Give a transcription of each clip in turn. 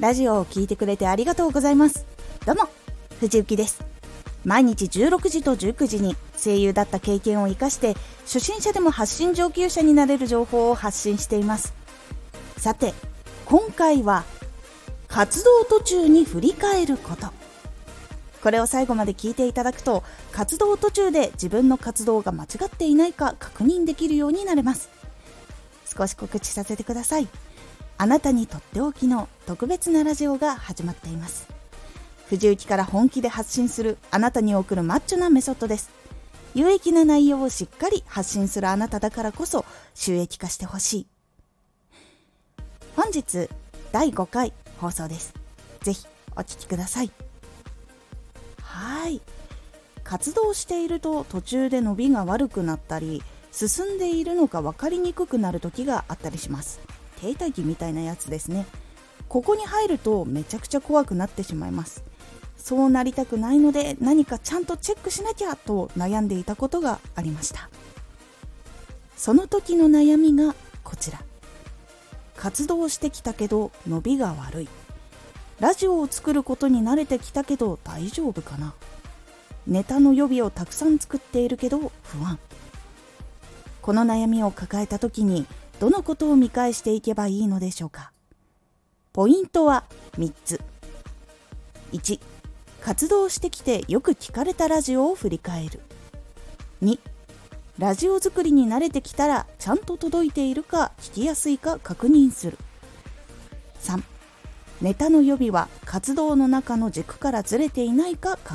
ラジオを聴いてくれてありがとうございます。どうも藤幸です。毎日16時と19時に声優だった経験を生かして初心者でも発信上級者になれる情報を発信しています。さて今回は活動途中に振り返ること。これを最後まで聞いていただくと活動途中で自分の活動が間違っていないか確認できるようになれます。少し告知させてください。あなたにとっておきの特別なラジオが始まっています。藤雪から本気で発信するあなたに送るマッチョなメソッドです。有益な内容をしっかり発信するあなただからこそ収益化してほしい。本日第5回放送です。ぜひお聴きください。はい。活動していると途中で伸びが悪くなったり進んでいるのか分かりにくくなる時があったりします。停滞期みたいなやつですね。ここに入るとめちゃくちゃ怖くなってしまいます。そうなりたくないので何かちゃんとチェックしなきゃと悩んでいたことがありました。その時の悩みがこちら。活動してきたけど伸びが悪い。ラジオを作ることに慣れてきたけど大丈夫かな。ネタの予備をたくさん作っているけど不安。この悩みを抱えた時にどのことを見返していけばいいのでしょうか？ポイントは3つ。1活動してきてよく聞かれたラジオを振り返る。2ラジオ作りに慣れてきたらちゃんと届いているか聞きやすいか確認する。3ネタの予備は活動の中の軸からずれていないか考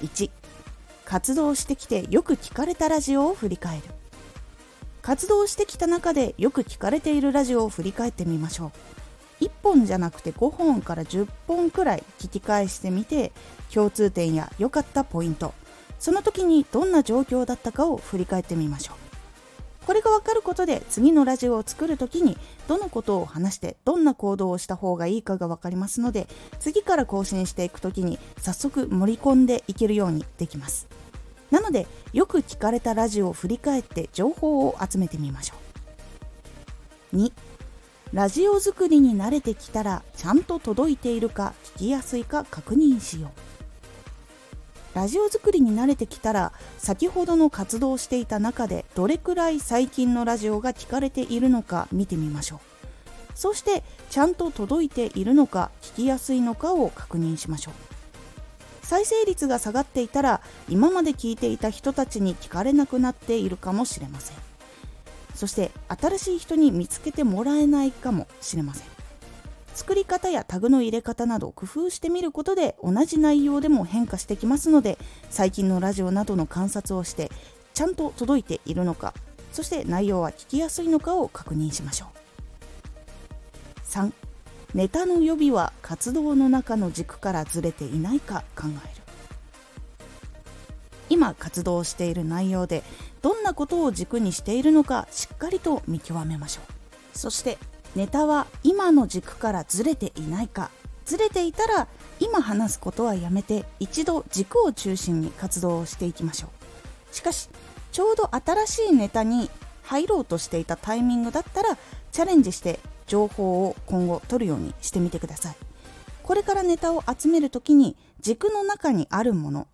える。1活動してきてよく聞かれたラジオを振り返る。活動してきた中でよく聞かれているラジオを振り返ってみましょう。1本じゃなくて5本から10本くらい聞き返してみて共通点や良かったポイント。その時にどんな状況だったかを振り返ってみましょう。これが分かることで次のラジオを作る時にどのことを話してどんな行動をした方がいいかが分かりますので次から更新していく時に早速盛り込んでいけるようにできます。なのでよく聞かれたラジオを振り返って情報を集めてみましょう。2ラジオ作りに慣れてきたらちゃんと届いているか聞きやすいか確認しよう。ラジオ作りに慣れてきたら先ほどの活動していた中でどれくらい最近のラジオが聞かれているのか見てみましょう。そしてちゃんと届いているのか聞きやすいのかを確認しましょう。再生率が下がっていたら今まで聞いていた人たちに聞かれなくなっているかもしれません。そして新しい人に見つけてもらえないかもしれません。作り方やタグの入れ方など工夫してみることで同じ内容でも変化してきますので最近のラジオなどの観察をしてちゃんと届いているのかそして内容は聞きやすいのかを確認しましょう。3ネタの予備は活動の中の軸からずれていないか考える。今活動している内容でどんなことを軸にしているのかしっかりと見極めましょう。そしてネタは今の軸からずれていないか。ずれていたら今話すことはやめて一度軸を中心に活動をしていきましょう。しかしちょうど新しいネタに入ろうとしていたタイミングだったらチャレンジして情報を今後取るようにしてみてください。これからネタを集める時に軸の中にあるもの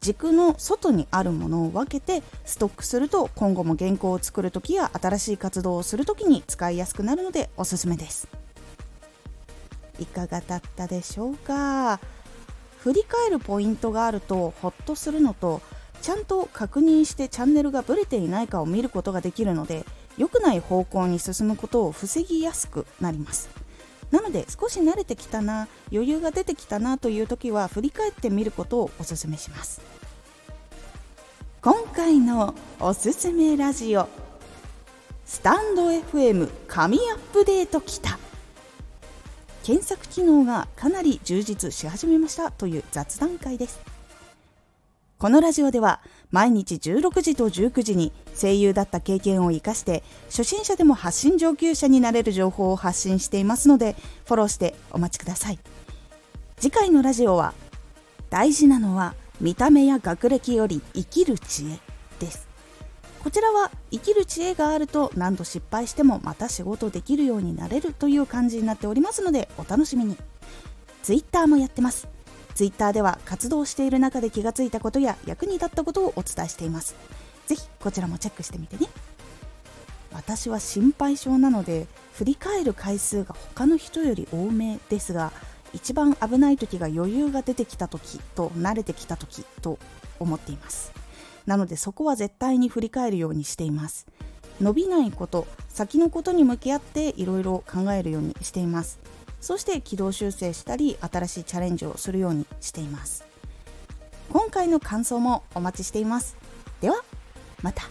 軸の外にあるものを分けてストックすると今後も原稿を作る時や新しい活動をする時に使いやすくなるのでおすすめです。いかがだったでしょうか？振り返るポイントがあるとホッとするのとちゃんと確認してチャンネルがブレていないかを見ることができるので良くない方向に進むことを防ぎやすくなります。なので少し慣れてきたな余裕が出てきたなという時は振り返ってみることをおすすめします。今回のおすすめラジオスタンド FM 神アップデートきた。検索機能がかなり充実し始めましたという雑談会です。このラジオでは毎日16時と19時に声優だった経験を生かして初心者でも発信上級者になれる情報を発信していますのでフォローしてお待ちください。次回のラジオは大事なのは見た目や学歴より生きる知恵です。こちらは生きる知恵があると何度失敗してもまた仕事できるようになれるという感じになっておりますのでお楽しみに。Twitter もやってます。Twitter では活動している中で気がついたことや役に立ったことをお伝えしています。ぜひこちらもチェックしてみてね。私は心配性なので振り返る回数が他の人より多めですが一番危ない時が余裕が出てきた時と慣れてきた時と思っています。なのでそこは絶対に振り返るようにしています。伸びないこと先のことに向き合っていろいろ考えるようにしています。そして軌道修正したり新しいチャレンジをするようにしています。今回の感想もお待ちしています。ではまた。